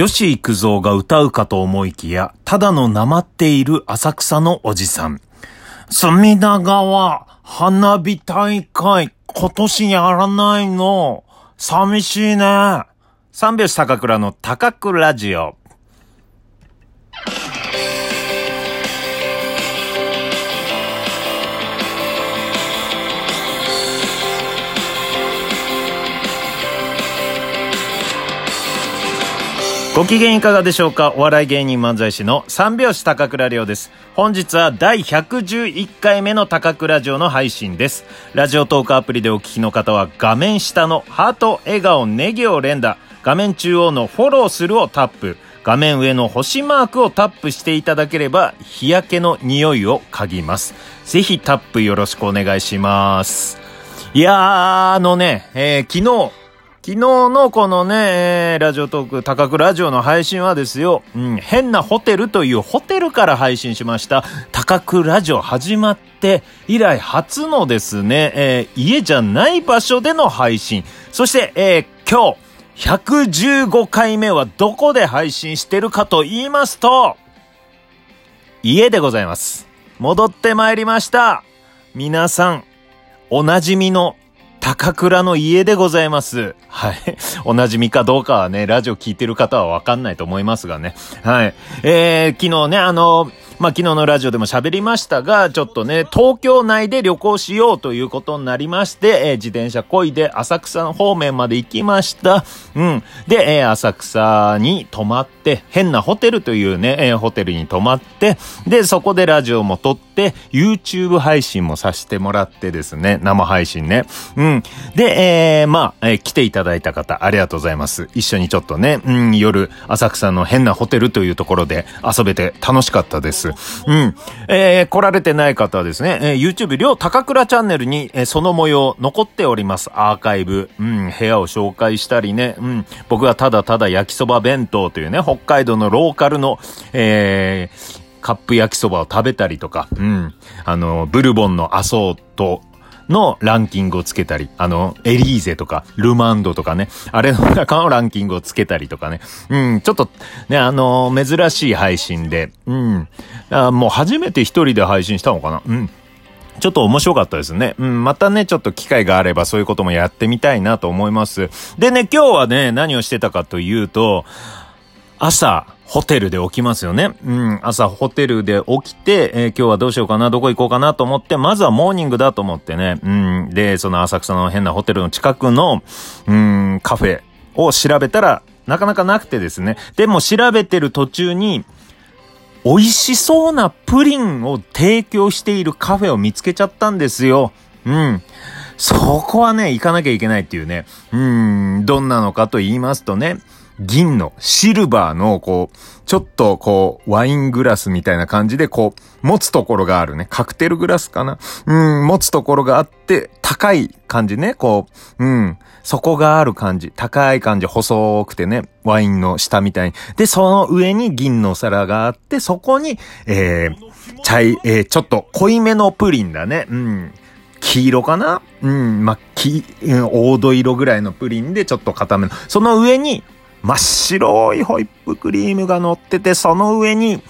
吉幾三が歌うかと思いきや、ただのなまっている浅草のおじさん。隅田川花火大会、今年やらないの。寂しいね。三拍子高倉の高倉ラジオ。ご機嫌いかがでしょうか？お笑い芸人漫才師の三拍子高倉涼です。本日は第111回目の高倉城の配信です。ラジオトークアプリでお聞きの方は画面下のハート、笑顔、ネギを連打、画面中央のフォローするをタップ、画面上の星マークをタップしていただければ日焼けの匂いを嗅ぎます。ぜひタップよろしくお願いします。いやー、あのね、えー、昨日、昨日のこのね、えーラジオトーク、高倉ラジオの配信はですよ、うん、変なホテルというホテルから配信しました、高倉ラジオ始まって以来初のですね、えー、家じゃない場所での配信。そして、えー、今日、115回目はどこで配信してるかと言いますと、家でございます。戻ってまいりました。皆さん、おなじみの高倉の家でございます。はい。お馴染みかどうかはね、ラジオ聞いてる方はわかんないと思いますがね。はい。えー、昨日ね、あの、まあ、昨日のラジオでも喋りましたが、ちょっとね、東京内で旅行しようということになりまして、えー、自転車こいで浅草の方面まで行きました。うん。で、えー、浅草に泊まって、変なホテルというね、えー、ホテルに泊まって、で、そこでラジオも撮って、YouTube 配信もさせてもらってですね、生配信ね。うん。で、えー、まあ、えー、来ていただいた方、ありがとうございます。一緒にちょっとね、うん、夜、浅草の変なホテルというところで遊べて楽しかったです。。うん。えー、来られてない方はですね、えー、YouTube 両高倉チャンネルに、えー、その模様残っております。アーカイブ。うん、部屋を紹介したりね、うん、僕がただただ焼きそば弁当というね、北海道のローカルの、えー、カップ焼きそばを食べたりとか、うん。あの、ブルボンのアソートのランキングをつけたり、あの、エリーゼとか、ルマンドとかね、あれの中のランキングをつけたりとかね、うん、ちょっと、ね、あの、珍しい配信で、うん、あもう初めて一人で配信したのかな、うん。ちょっと面白かったですね。うん、またね、ちょっと機会があればそういうこともやってみたいなと思います。でね、今日はね、何をしてたかというと、朝、ホテルで起きますよね。うん。朝ホテルで起きて、えー、今日はどうしようかな、どこ行こうかなと思って、まずはモーニングだと思ってね。うん。で、その浅草の変なホテルの近くの、うん、カフェを調べたら、なかなかなくてですね。でも調べてる途中に、美味しそうなプリンを提供しているカフェを見つけちゃったんですよ。うん。そこはね、行かなきゃいけないっていうね。うん、どんなのかと言いますとね、銀の、シルバーの、こう、ちょっと、こう、ワイングラスみたいな感じで、こう、持つところがあるね。カクテルグラスかなうん、持つところがあって、高い感じね。こう、うん、底がある感じ。高い感じ、細くてね。ワインの下みたいに。で、その上に銀の皿があって、そこに、えー、茶い、えー、ちょっと濃いめのプリンだね。うん。黄色かなうん、ま、黄、黄土色ぐらいのプリンでちょっと固めの。その上に、真っ白いホイップクリームが乗ってて、その上に、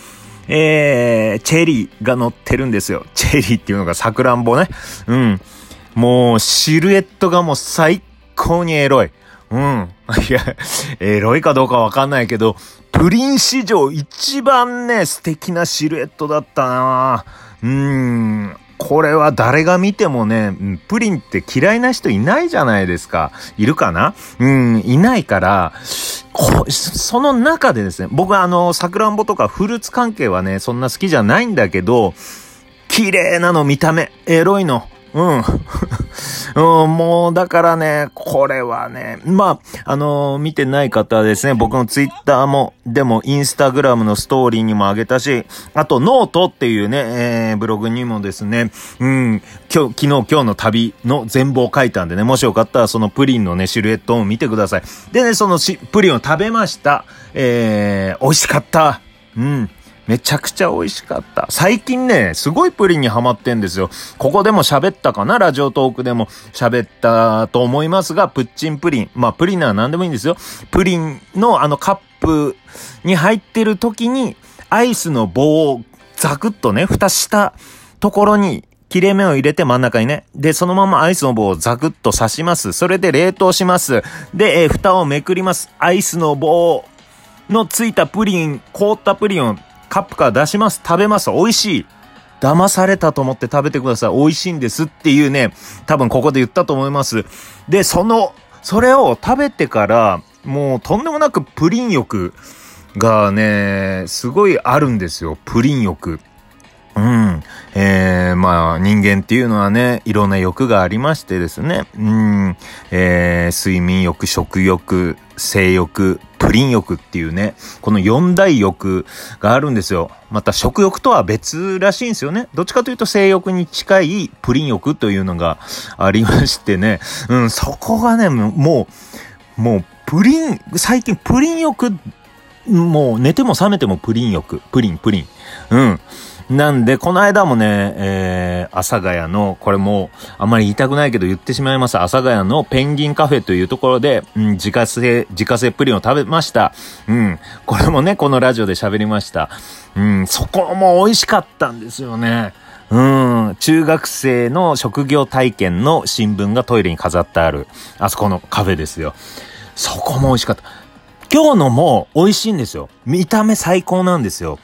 えー、チェリーが乗ってるんですよ。チェリーっていうのがサクランボね。うん。もう、シルエットがもう最高にエロい。うん。いや、エロいかどうかわかんないけど、プリン史上一番ね、素敵なシルエットだったなうん。これは誰が見てもね、プリンって嫌いな人いないじゃないですか。いるかな？うん、いないから、その中でですね、僕はあの、桜んぼとかフルーツ関係はね、そんな好きじゃないんだけど、綺麗なの見た目、エロいの、うん。うん、もう、だからね、これはね、まあ、あのー、見てない方はですね、僕のツイッターも、でも、インスタグラムのストーリーにもあげたし、あと、ノートっていうね、えー、ブログにもですね、うん、今日、昨日、今日の旅の全貌を書いたんでね、もしよかったら、そのプリンのね、シルエットを見てください。でね、そのし、プリンを食べました。えー、美味しかった。うん。めちゃくちゃ美味しかった。最近ね、すごいプリンにハマってんですよ。ここでも喋ったかな？ラジオトークでも喋ったと思いますが、プッチンプリン。まあ、プリンなら何でもいいんですよ。プリンのあのカップに入ってる時に、アイスの棒をザクッとね、蓋したところに切れ目を入れて真ん中にね。で、そのままアイスの棒をザクッと刺します。それで冷凍します。で、えー、蓋をめくります。アイスの棒のついたプリン、凍ったプリンをカップから出します。食べます。美味しい。騙されたと思って食べてください。美味しいんですっていうね、多分ここで言ったと思います。で、その、それを食べてから、もうとんでもなくプリン欲がね、すごいあるんですよ。プリン欲。うん。えー、まあ、人間っていうのはね、いろんな欲がありましてですね。うん。えー、睡眠欲、食欲、性欲、プリン欲っていうね、この四大欲があるんですよ。また食欲とは別らしいんですよね。どっちかというと性欲に近いプリン欲というのがありましてね。うん、そこがね、もう、もう、プリン、最近プリン欲、もう寝ても覚めてもプリン欲、プリン、プリン。うん。なんで、この間もね、えー、阿佐ヶ谷の、これもあんまり言いたくないけど言ってしまいます。阿佐ヶ谷のペンギンカフェというところで、うん、自家製、自家製プリンを食べました。うん。これもね、このラジオで喋りました。うん、そこも美味しかったんですよね。うん、中学生の職業体験の新聞がトイレに飾ってある、あそこのカフェですよ。そこも美味しかった。今日のも美味しいんですよ。見た目最高なんですよ。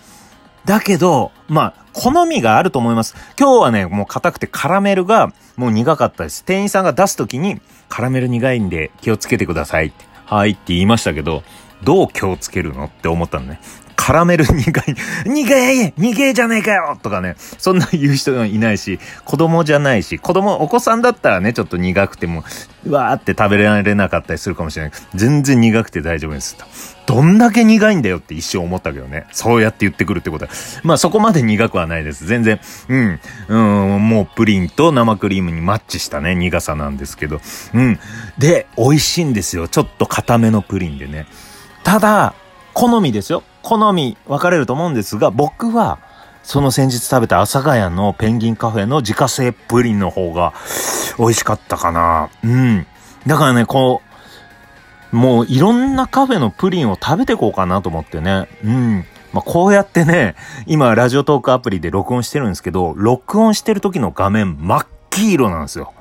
だけど、まあ、好みがあると思います。今日はね、もう硬くてカラメルがもう苦かったです。店員さんが出すときに、カラメル苦いんで気をつけてくださいって。はいって言いましたけど、どう気をつけるのって思ったのね。カラメル苦い、苦い苦いじゃねえかよとかね、そんな言う人いないし、子供じゃないし、子供、お子さんだったらね、ちょっと苦くても、わーって食べられなかったりするかもしれない。全然苦くて大丈夫です。どんだけ苦いんだよって一生思ったけどね。そうやって言ってくるってことは。まあそこまで苦くはないです。全然。うん。うん、もうプリンと生クリームにマッチしたね、苦さなんですけど。うん。で、美味しいんですよ。ちょっと固めのプリンでね。ただ、好みですよ。好み分かれると思うんですが、僕は、その先日食べた阿佐ヶ谷のペンギンカフェの自家製プリンの方が美味しかったかな。うん。だからね、こう、もういろんなカフェのプリンを食べてこうかなと思ってね。うん。まあ、こうやってね、今ラジオトークアプリで録音してるんですけど、録音してる時の画面真っ黄色なんですよ。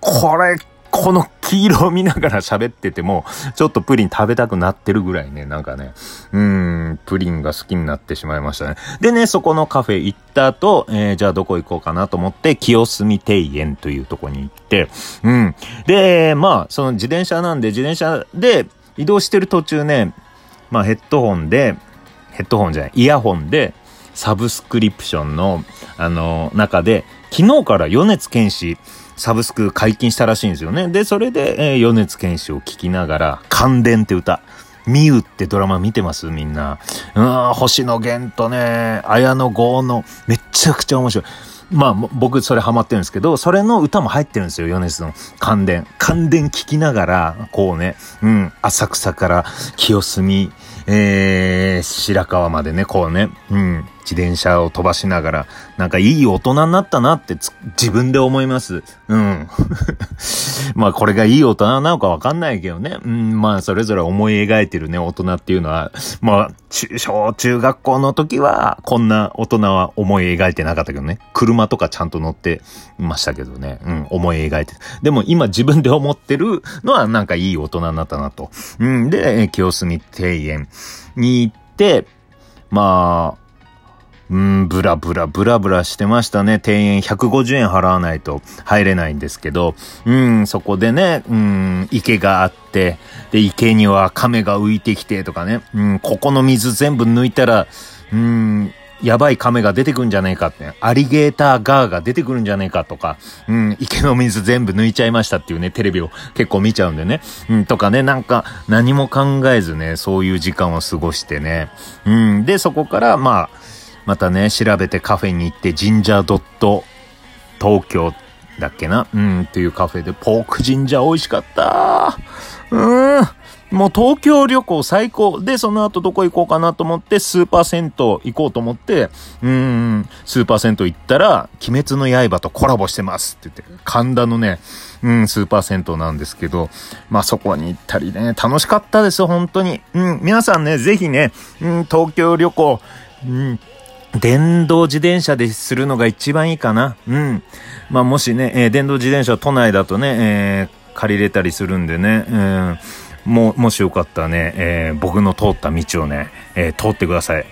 これこの黄色を見ながら喋ってても、ちょっとプリン食べたくなってるぐらいね、なんかね、うーん、プリンが好きになってしまいましたね。でね、そこのカフェ行った後、えー、じゃあどこ行こうかなと思って、清澄庭園というとこに行って、うん。で、まあ、その自転車なんで、自転車で移動してる途中ね、まあヘッドホンで、ヘッドホンじゃない、イヤホンで、サブスクリプションの、あの、中で、昨日から米津玄師、サブスク解禁したらしいんですよね。で、それで、えー、米津玄師を聴きながら、感電って歌。ミウってドラマ見てます？みんな。うん、星野源とね、綾野剛の、めちゃくちゃ面白い。まあ、僕それハマってるんですけど、それの歌も入ってるんですよ、米津の。感電。感電聞きながら、こうね、うん、浅草から清澄、えー、白川までね、こうね、うん、自転車を飛ばしながら、なんかいい大人になったなって自分で思います。うん。まあこれがいい大人なのかわかんないけどね。うん、まあそれぞれ思い描いてるね、大人っていうのは、まあ、中、小中学校の時は、こんな大人は思い描いてなかったけどね。車とかちゃんと乗ってましたけどね。うん、思い描いて。でも今自分で思ってるのはなんかいい大人になったなと。うん、で、清澄庭園に行って、まあ、うん、ブラブラブラブラしてましたね。庭園150円払わないと入れないんですけど、うん、そこでね、うん、池があって、で、池には亀が浮いてきてとかね、うん、ここの水全部抜いたら、うん、やばい亀が出てくんじゃねえかって、アリゲーターガーが出てくるんじゃねえかとか、うん、池の水全部抜いちゃいましたっていうね、テレビを結構見ちゃうんでね、うん、とかね、なんか何も考えずね、そういう時間を過ごしてね、うん、で、そこから、まあ、またね、調べてカフェに行って、ジンジャードット東京だっけな？うん、っていうカフェで、ポークジンジャー美味しかったうん。もう東京旅行最高。で、その後どこ行こうかなと思って、スーパー銭湯行こうと思って、うーん、スーパー銭湯行ったら、鬼滅の刃とコラボしてますって言って、神田のね、うん、スーパー銭湯なんですけど、まあそこに行ったりね、楽しかったです本当に。うん、皆さんね、ぜひね、うん、東京旅行、うん、電動自転車でするのが一番いいかな。うん。まあもしね、えー、電動自転車都内だとね、えー、借りれたりするんでね、うん。も、もしよかったらね、えー、僕の通った道をね、えー、通ってください。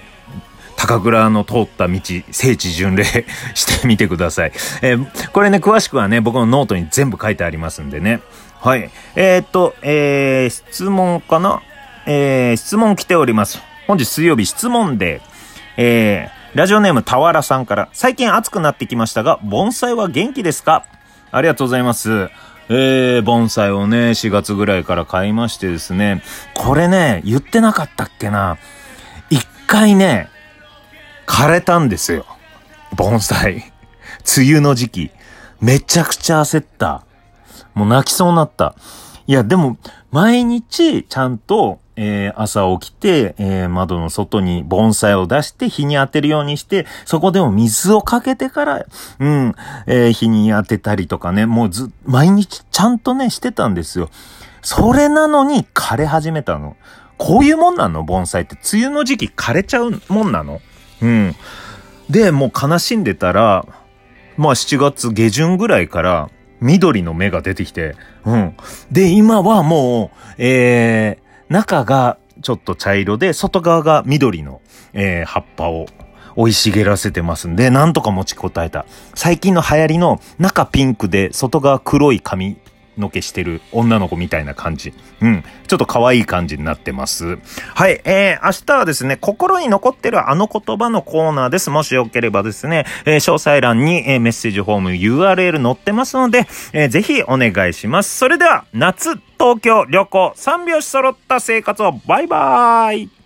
高倉の通った道、聖地巡礼 してみてください。えー、これね、詳しくはね、僕のノートに全部書いてありますんでね。はい。えー、っと、えー、質問かな？えー、質問来ております。本日水曜日質問で、えー、ラジオネームたわらさんから、最近暑くなってきましたが、盆栽は元気ですか？ありがとうございます。えー、盆栽をね、4月ぐらいから買いましてですね、これね、言ってなかったっけな。一回ね、枯れたんですよ。盆栽。梅雨の時期。めちゃくちゃ焦った。もう泣きそうになった。いや、でも、毎日、ちゃんと、えー、朝起きて、えー、窓の外に盆栽を出して日に当てるようにして、そこでも水をかけてから、うん、えー、日に当てたりとかね、もうず、毎日ちゃんとね、してたんですよ。それなのに枯れ始めたの。こういうもんなの？盆栽って。梅雨の時期枯れちゃうもんなの？うん。で、もう悲しんでたら、まあ7月下旬ぐらいから緑の芽が出てきて、うん。で、今はもう、えー、中がちょっと茶色で、外側が緑の、えー、葉っぱを生い茂らせてますんで、なんとか持ちこたえた。最近の流行りの中ピンクで外側黒い髪のけしてる女の子みたいな感じ。うん。ちょっと可愛い感じになってます。はい。えー、明日はですね、心に残ってるあの言葉のコーナーです。もしよければですね、えー、詳細欄に、えー、メッセージフォーム URL 載ってますので、えー、ぜひお願いします。それでは、夏、東京、旅行、三拍子揃った生活をバイバーイ